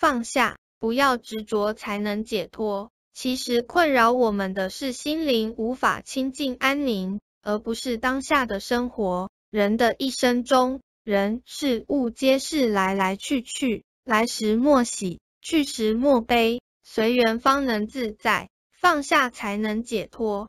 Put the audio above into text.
放下，不要执着，才能解脱。其实困扰我们的是心灵无法清净安宁，而不是当下的生活。人的一生中，人事物皆是来来去去，来时莫喜，去时莫悲。随缘方能自在，放下才能解脱。